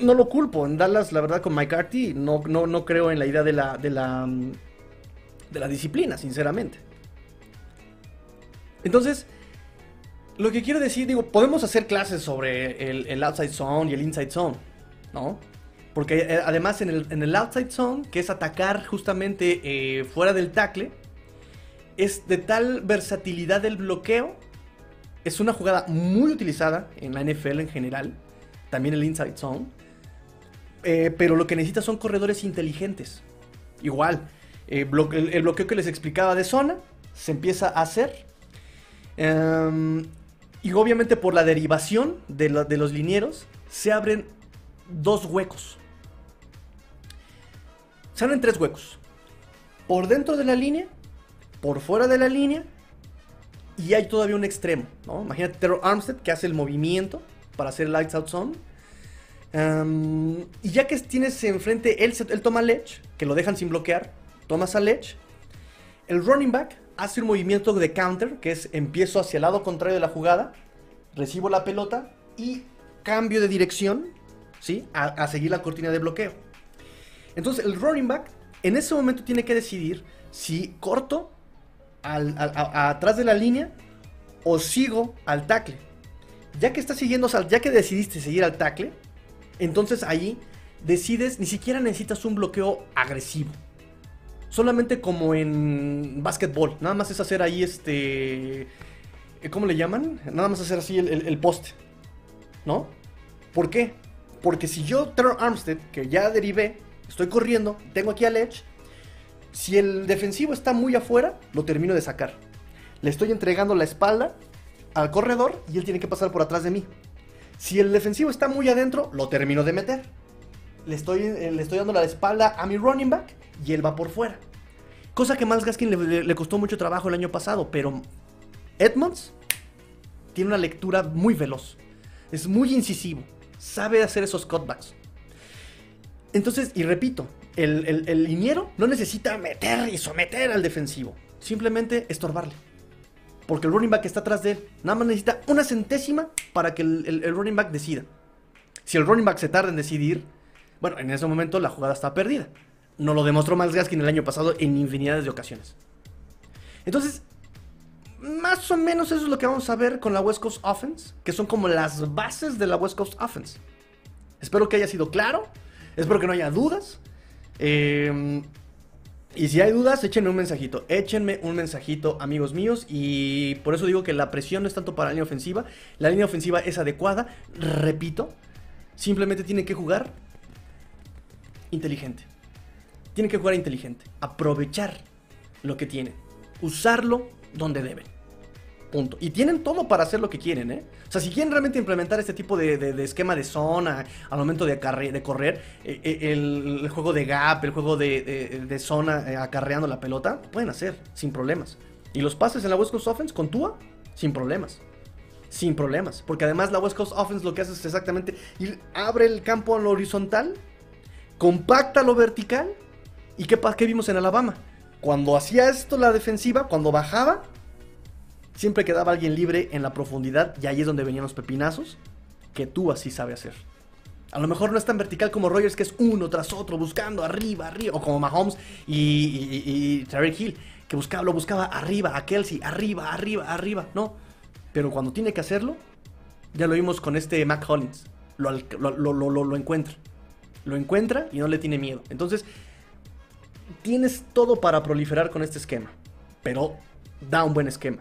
No lo culpo. En Dallas, la verdad, con McCarthy, no, no, no creo en la idea de la, de la, de la disciplina, sinceramente. Entonces, lo que quiero decir, digo, podemos hacer clases sobre el, outside zone y el inside zone, ¿no? Porque eh, además en el, outside zone, que es atacar justamente eh, fuera del tackle, es de tal versatilidad del bloqueo es una jugada muy utilizada en la NFL en general, también el inside zone. Eh, pero lo que necesita son corredores inteligentes. Igual, eh, el, bloqueo que les explicaba de zona se empieza a hacer. Em, y obviamente por la derivación de, de los linieros se abren dos huecos. Se abren tres huecos. Por dentro de la línea, por fuera de la línea y hay todavía un extremo, ¿no? Imagínate Terror Armstead que hace el movimiento para hacer Lights Out Zone. y ya que tienes enfrente, él, él toma Ledge, que lo dejan sin bloquear, tomas a Ledge. El running back hace un movimiento de counter, que es empiezo hacia el lado contrario de la jugada, recibo la pelota y cambio de dirección, ¿sí? A, a seguir la cortina de bloqueo. Entonces el running back en ese momento tiene que decidir si corto atrás de la línea o sigo al tackle. Ya que estás siguiendo, ya que decidiste seguir al tackle, entonces ahí decides, ni siquiera necesitas un bloqueo agresivo. Solamente como en básquetbol, nada más es hacer ahí este... ¿Cómo le llaman? Nada más hacer así el, poste. ¿No? ¿Por qué? Porque si yo, Trevor Armstead, que ya derivé, estoy corriendo, tengo aquí al Edge, si el defensivo está muy afuera, lo termino de sacar. Le estoy entregando la espalda al corredor y él tiene que pasar por atrás de mí. Si el defensivo está muy adentro, lo termino de meter. Le estoy, eh, le estoy dando la espalda a mi running back y él va por fuera. Cosa que Miles Gaskin le, le costó mucho trabajo el año pasado, pero Edmonds tiene una lectura muy veloz. Es muy incisivo. Sabe hacer esos cutbacks. Entonces, y repito, el, liniero no necesita meter y someter al defensivo. Simplemente estorbarle. Porque el running back está atrás de él. Nada más necesita una centésima para que el, running back decida. Si el running back se tarda en decidir, bueno, en ese momento la jugada está perdida. No lo demostró Miles Gaskin el año pasado en infinidades de ocasiones. Entonces, más o menos eso es lo que vamos a ver con la West Coast Offense, que son como las bases de la West Coast Offense. Espero que haya sido claro, espero que no haya dudas. Em, y si hay dudas, échenme un mensajito. Échenme un mensajito, amigos míos. Y por eso digo que la presión no es tanto para la línea ofensiva. La línea ofensiva es adecuada. Repito, simplemente tiene que jugar inteligente. Tiene que jugar inteligente. Aprovechar lo que tiene. Usarlo donde deben. Punto. Y tienen todo para hacer lo que quieren, ¿eh? O sea, si quieren realmente implementar este tipo de, esquema de zona al momento de, de correr, eh, eh, el, juego de gap, el juego de, zona eh, acarreando la pelota, pueden hacer sin problemas. Y los pases en la West Coast Offense con Tua, sin problemas. Sin problemas. Porque además la West Coast Offense lo que hace es exactamente abre el campo a lo horizontal, compacta lo vertical. ¿Y qué, qué vimos en Alabama? Cuando hacía esto la defensiva, cuando bajaba, siempre quedaba alguien libre en la profundidad y ahí es donde venían los pepinazos que tú así sabes hacer. A lo mejor no es tan vertical como Rogers, que es uno tras otro, buscando arriba, arriba, o como Mahomes y, y, Hill, que buscaba, lo buscaba arriba, a Kelsey, arriba, arriba, arriba, no. Pero cuando tiene que hacerlo, ya lo vimos con este Mac Hollins, lo encuentra. Lo encuentra y no le tiene miedo. Entonces, tienes todo para proliferar con este esquema, pero da un buen esquema.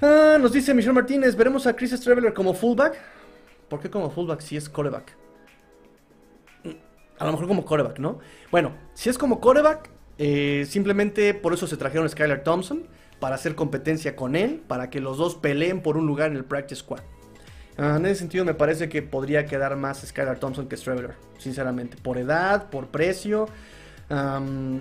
Ah, nos dice Michelle Martínez, ¿veremos a Chris Traveler como fullback? ¿Por qué como fullback si es coreback? Mm, a lo mejor como coreback, ¿no? Bueno, si es como coreback, eh, simplemente por eso se trajeron a Skylar Thompson, para hacer competencia con él, para que los dos peleen por un lugar en el practice squad. Ah, en ese sentido me parece que podría quedar más Skylar Thompson que Traveler, sinceramente, por edad, por precio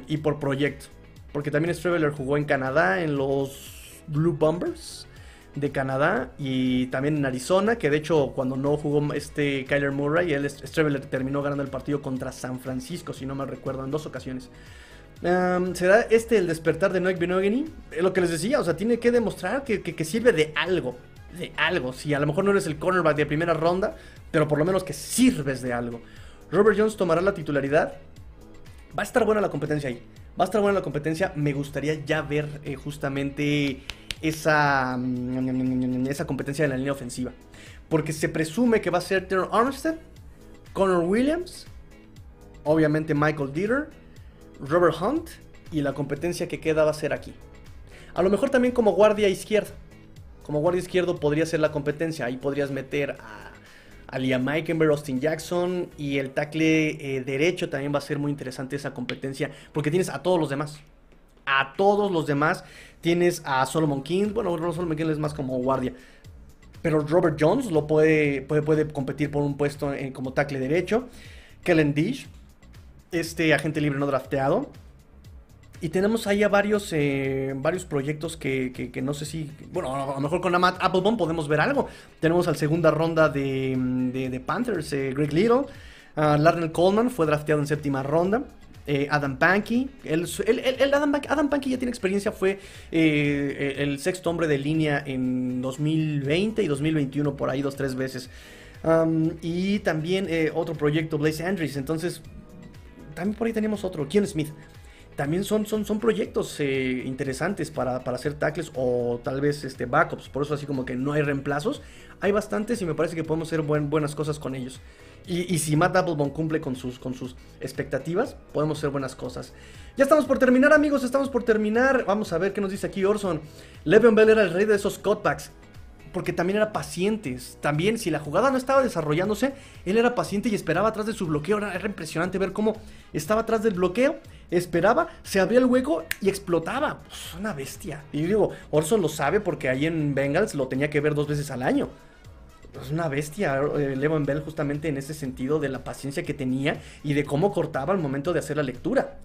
y por proyecto. Porque también Straveler jugó en Canadá en los Blue Bombers de Canadá y también en Arizona, que de hecho cuando no jugó este Kyler Murray, él Straveler terminó ganando el partido contra San Francisco, si no me recuerdo, en dos ocasiones. ¿Será este el despertar de Noek Benogany? Lo que les decía, o sea, tiene que demostrar que, que, sirve de algo. De algo. Si a lo mejor no eres el cornerback de primera ronda, pero por lo menos que sirves de algo. Robert Jones tomará la titularidad. Va a estar buena la competencia ahí. Va a estar buena la competencia. Me gustaría ya ver eh, justamente esa, mm, esa competencia en la línea ofensiva. Porque se presume que va a ser Terrell Armstead, Connor Williams, obviamente Michael Dieter, Robert Hunt y la competencia que queda va a ser aquí. A lo mejor también como guardia izquierdo. Como guardia izquierdo podría ser la competencia. Ahí podrías meter a a Liam Austin Jackson y el tackle eh, derecho también va a ser muy interesante esa competencia porque tienes a todos los demás. A todos los demás tienes a Solomon King, bueno, Solomon King es más como guardia. Pero Robert Jones lo puede, puede, puede competir por un puesto en, como tackle derecho. Kellen Dish, este agente libre no drafteado. Y tenemos ahí a varios, eh, varios proyectos que, no sé si. Bueno, a lo mejor con Matt Applebaum podemos ver algo. Tenemos al segunda ronda de, Panthers, eh, Greg Little. Uh, Coleman fue drafteado en séptima ronda. Eh, Adam Pankey. El, Adam, Pankey ya tiene experiencia, fue el sexto hombre de línea en 2020 y 2021, por ahí dos, tres veces. Y también otro proyecto, Blaze Andrews. Entonces, también por ahí tenemos otro, Keanu Smith también son, son, son proyectos eh, interesantes para, hacer tackles o tal vez este, backups. Por eso así como que no hay reemplazos. Hay bastantes y me parece que podemos hacer buenas cosas con ellos. Y, si Matt Applebaum cumple con sus, con sus expectativas, podemos hacer buenas cosas. Ya estamos por terminar, amigos. Estamos por terminar. Vamos a ver qué nos dice aquí Orson. Le'Veon Bell era el rey de esos cutbacks porque también era paciente. También, si la jugada no estaba desarrollándose, él era paciente y esperaba atrás de su bloqueo. Era, impresionante ver cómo estaba atrás del bloqueo, esperaba, se abría el hueco y explotaba. Pues, una bestia. Y yo digo, Orson lo sabe porque ahí en Bengals lo tenía que ver dos veces al año. Es una bestia, eh, Levon Bell, justamente en ese sentido de la paciencia que tenía y de cómo cortaba al momento de hacer la lectura.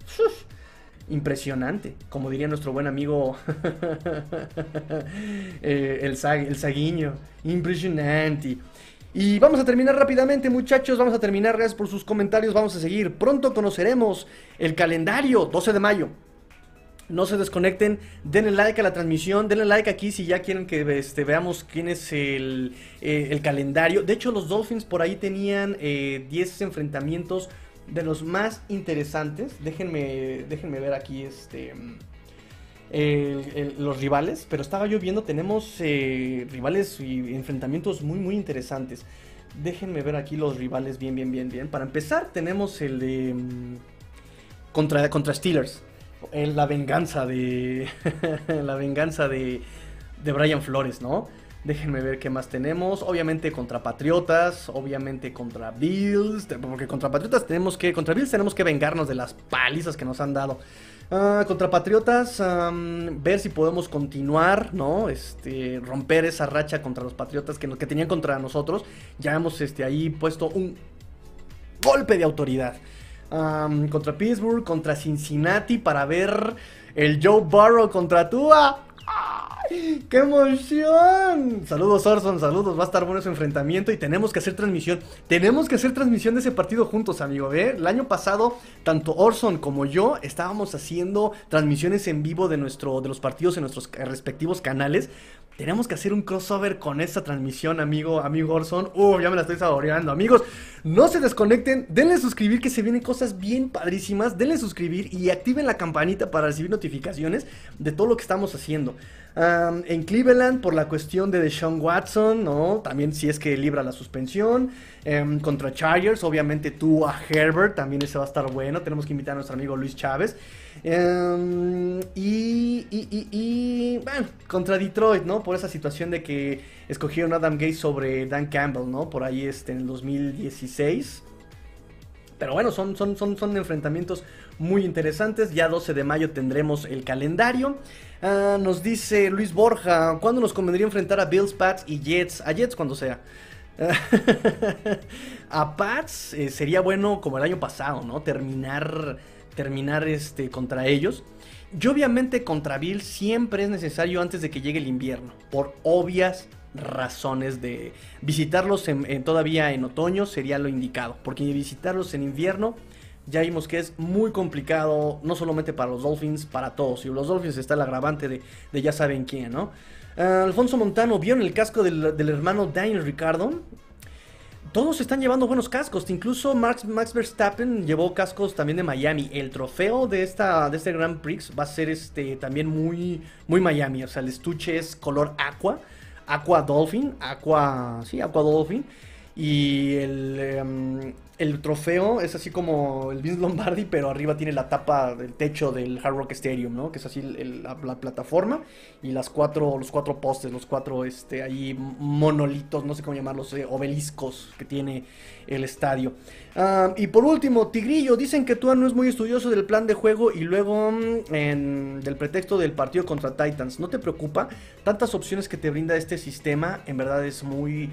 Impresionante, como diría nuestro buen amigo eh, el, el Saguiño, impresionante. Y vamos a terminar rápidamente muchachos, vamos a terminar, gracias por sus comentarios, vamos a seguir. Pronto conoceremos el calendario, 12 de mayo. No se desconecten, denle like a la transmisión, denle like aquí si ya quieren que este, veamos quién es el, eh, calendario. De hecho, los Dolphins por ahí tenían 10 eh, enfrentamientos de los más interesantes. Déjenme, déjenme ver aquí este, los rivales. Pero estaba yo viendo, tenemos eh, rivales y enfrentamientos muy, muy interesantes. Déjenme ver aquí los rivales bien, bien, bien, bien. Para empezar, tenemos el de... Mm, contra, contra Steelers. la venganza de... la venganza de, de Brian Flores, ¿no? Déjenme ver qué más tenemos. Obviamente contra Patriotas, obviamente contra Bills, porque contra Patriotas tenemos que, contra Bills tenemos que vengarnos de las palizas que nos han dado. Ah, contra Patriotas, ver si podemos continuar, ¿no? Este, romper esa racha contra los Patriotas que, que tenían contra nosotros. Ya hemos este, ahí puesto un golpe de autoridad. contra Pittsburgh, contra Cincinnati para ver el Joe Burrow contra Tua. ¡Qué emoción! Saludos Orson, saludos. Va a estar bueno ese enfrentamiento y tenemos que hacer transmisión. Tenemos que hacer transmisión de ese partido juntos, amigo. ¿eh? El año pasado, tanto Orson como yo estábamos haciendo transmisiones en vivo de, nuestro, de los partidos en nuestros respectivos canales. Tenemos que hacer un crossover con esta transmisión, amigo, amigo Orson. Uh, ya me la estoy saboreando. Amigos, no se desconecten. Denle suscribir que se vienen cosas bien padrísimas. Denle suscribir y activen la campanita para recibir notificaciones de todo lo que estamos haciendo en Cleveland por la cuestión de Deshaun Watson, ¿no? También si es que libra la suspensión. Em, contra Chargers, obviamente tú a Herbert, también ese va a estar bueno. Tenemos que invitar a nuestro amigo Luis Chávez. Em, y, bueno, contra Detroit, ¿no? Por esa situación de que escogieron a Adam Gates sobre Dan Campbell, ¿no? Por ahí este, en el 2016. Pero bueno, son, son, son, son enfrentamientos muy interesantes. Ya 12 de mayo tendremos el calendario. Ah, nos dice Luis Borja, ¿cuándo nos convendría enfrentar a Bills, Pats y Jets? A Jets cuando sea. a Pats eh, sería bueno como el año pasado, ¿no? Terminar, terminar este, contra ellos. Y obviamente contra Bills siempre es necesario antes de que llegue el invierno, por obvias razones de visitarlos todavía en otoño sería lo indicado, porque visitarlos en invierno ya vimos que es muy complicado, no solamente para los Dolphins, para todos. Y los Dolphins está el agravante de, ya saben quién, ¿no? Ah, Alfonso Montano, ¿vieron el casco del, hermano Daniel Ricardo? Todos están llevando buenos cascos. Incluso Max, Max, Verstappen llevó cascos también de Miami. El trofeo de, esta, de este Grand Prix va a ser este, también muy, muy Miami. O sea, el estuche es color aqua. Aqua Dolphin. Aqua. Sí, Aqua Dolphin. Y el, em, el trofeo es así como el Vince Lombardi, pero arriba tiene la tapa del techo del Hard Rock Stadium, ¿no? Que es así la, plataforma y las cuatro, los cuatro postes, los cuatro, este, ahí monolitos, no sé cómo llamarlos, eh, obeliscos que tiene el estadio. Ah, y por último, Tigrillo, dicen que tú no es muy estudioso del plan de juego y luego mm, en, del pretexto del partido contra Titans. ¿No te preocupa? Tantas opciones que te brinda este sistema, en verdad es muy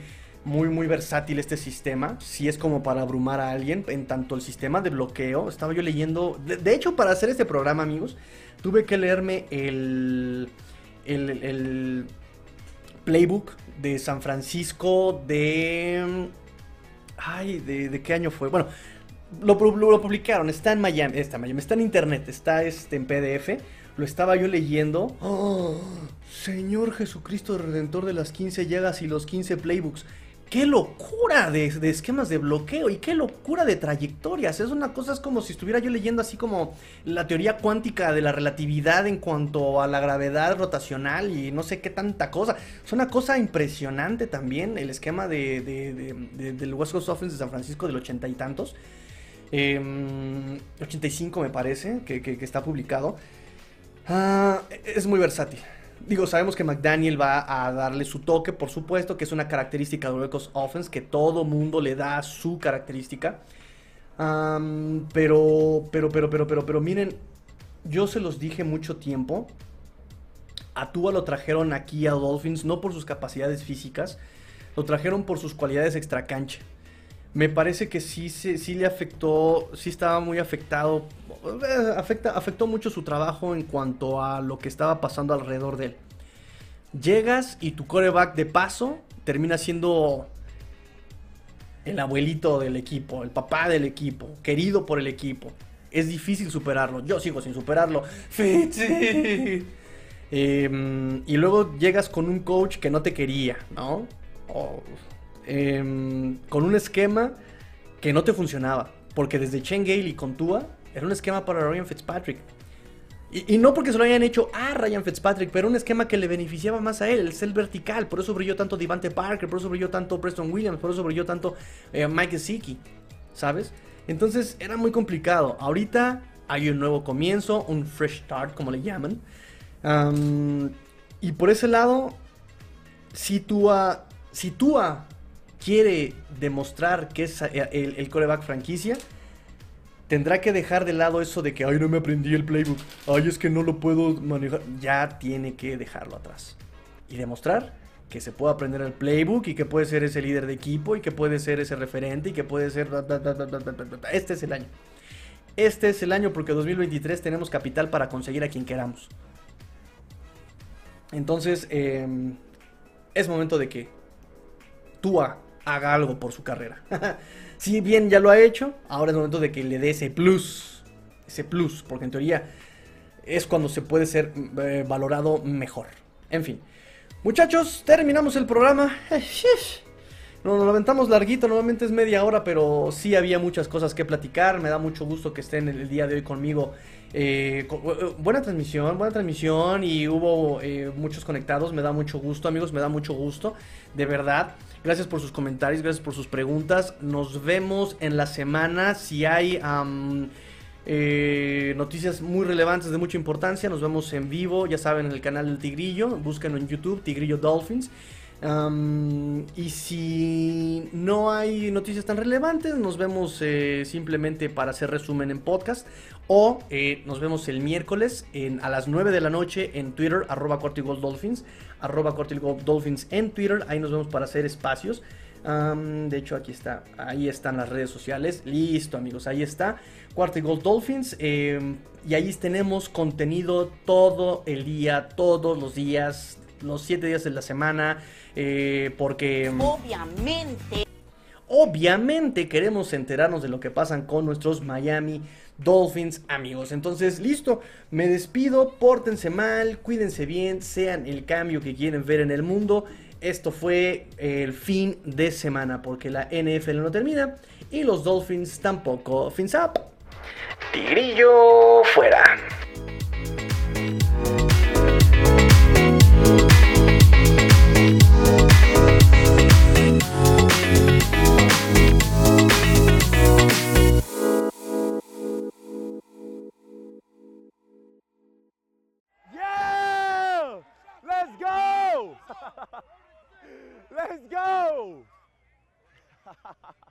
muy, muy versátil este sistema. Si es como para abrumar a alguien. En tanto el sistema de bloqueo. Estaba yo leyendo. De, hecho, para hacer este programa, amigos, tuve que leerme el, el, playbook de San Francisco de. Ay, ¿de, qué año fue? Bueno, lo, publicaron. Está en Miami. Está en internet. Está este, en PDF. Lo estaba yo leyendo. ¡Oh! Señor Jesucristo Redentor de las 15 llagas y los 15 playbooks qué locura de, esquemas de bloqueo y qué locura de trayectorias. Es una cosa, es como si estuviera yo leyendo así como la teoría cuántica de la relatividad en cuanto a la gravedad rotacional y no sé qué tanta cosa. Es una cosa impresionante también el esquema de, del West Coast Offense de San Francisco del ochenta y tantos. 85 em, me parece que, está publicado. Ah, es muy versátil. Digo, sabemos que McDaniel va a darle su toque, por supuesto, que es una característica de Oracle's Offense, que todo mundo le da su característica. pero, pero, pero, pero, pero, pero, miren, yo se los dije mucho tiempo. A Tua lo trajeron aquí a Dolphins no por sus capacidades físicas, lo trajeron por sus cualidades extracancha. Me parece que sí, sí, le afectó, sí estaba muy afectado, eh, afecta, afectó mucho su trabajo en cuanto a lo que estaba pasando alrededor de él. Llegas y tu coreback de paso termina siendo el abuelito del equipo, el papá del equipo, querido por el equipo. Es difícil superarlo. Yo sigo sin superarlo. Em, y luego llegas con un coach que no te quería, ¿no? Em, con un esquema que no te funcionaba. Porque desde Chen Gale y con Tua era un esquema para Ryan Fitzpatrick. Y, no porque se lo hayan hecho a Ryan Fitzpatrick, pero un esquema que le beneficiaba más a él, el cel vertical. Por eso brilló tanto Devante Parker, por eso brilló tanto Preston Williams, por eso brilló tanto eh, Mike Gesicki, ¿sabes? Entonces era muy complicado. Ahorita hay un nuevo comienzo, un fresh start, como le llaman. y por ese lado, si Tua, si Tua quiere demostrar que es eh, el, coreback franquicia, tendrá que dejar de lado eso de que, ay, no me aprendí el playbook, ay, es que no lo puedo manejar. Ya tiene que dejarlo atrás. Y demostrar que se puede aprender el playbook y que puede ser ese líder de equipo y que puede ser ese referente y que puede ser... Este es el año. Este es el año porque 2023 tenemos capital para conseguir a quien queramos. Entonces, em, es momento de que Tua haga algo por su carrera. si bien ya lo ha hecho, ahora es momento de que le dé ese plus. Ese plus, porque en teoría es cuando se puede ser eh, valorado mejor. En fin. Muchachos, terminamos el programa. Nos lo aventamos larguito, normalmente es media hora, pero sí había muchas cosas que platicar. Me da mucho gusto que estén el día de hoy conmigo. Eh, eh, buena transmisión, buena transmisión y hubo muchos conectados. Me da mucho gusto, amigos, me da mucho gusto, de verdad. Gracias por sus comentarios, gracias por sus preguntas. Nos vemos en la semana. Si hay eh, noticias muy relevantes de mucha importancia, nos vemos en vivo, ya saben, en el canal del Tigrillo. Búsquenlo en YouTube, Tigrillo Dolphins. Y si no hay noticias tan relevantes, nos vemos eh, simplemente para hacer resumen en podcast. O eh, nos vemos el miércoles a las 9 de la noche en Twitter, arroba Dolphins arroba Dolphins en Twitter. Ahí nos vemos para hacer espacios. de hecho, aquí está. Ahí están las redes sociales. Listo, amigos. Ahí está. Cuarto Gold Dolphins. Em, y ahí tenemos contenido todo el día, todos los días, los siete días de la semana. Eh, porque. Em, obviamente. Obviamente queremos enterarnos de lo que pasan con nuestros Miami Dolphins, amigos. Entonces, listo, me despido, pórtense mal, cuídense bien, sean el cambio que quieren ver en el mundo. Esto fue el fin de semana porque la NFL no termina y los Dolphins tampoco. Fins up. Tigrillo fuera. Let's go!